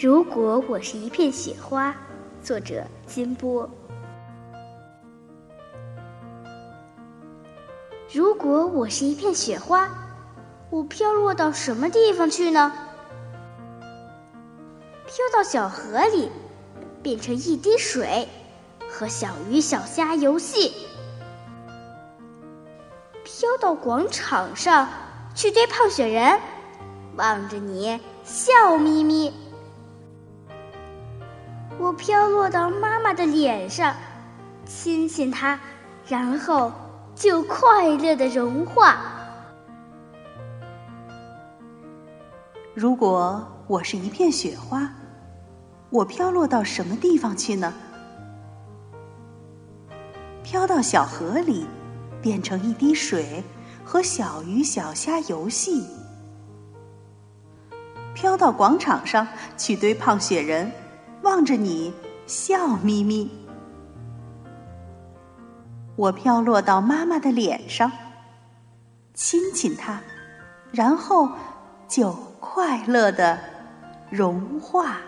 如果我是一片雪花，作者金波。如果我是一片雪花，我飘落到什么地方去呢？飘到小河里，变成一滴水，和小鱼小虾游戏；飘到广场上，去堆胖雪人，望着你笑眯眯。我飘落到妈妈的脸上，亲亲她，然后就快乐的融化。如果我是一片雪花，我飘落到什么地方去呢？飘到小河里，变成一滴水，和小鱼小虾游戏；飘到广场上，去堆胖雪人。望着你笑眯眯，我飘落到妈妈的脸上，亲亲她，然后就快乐的融化。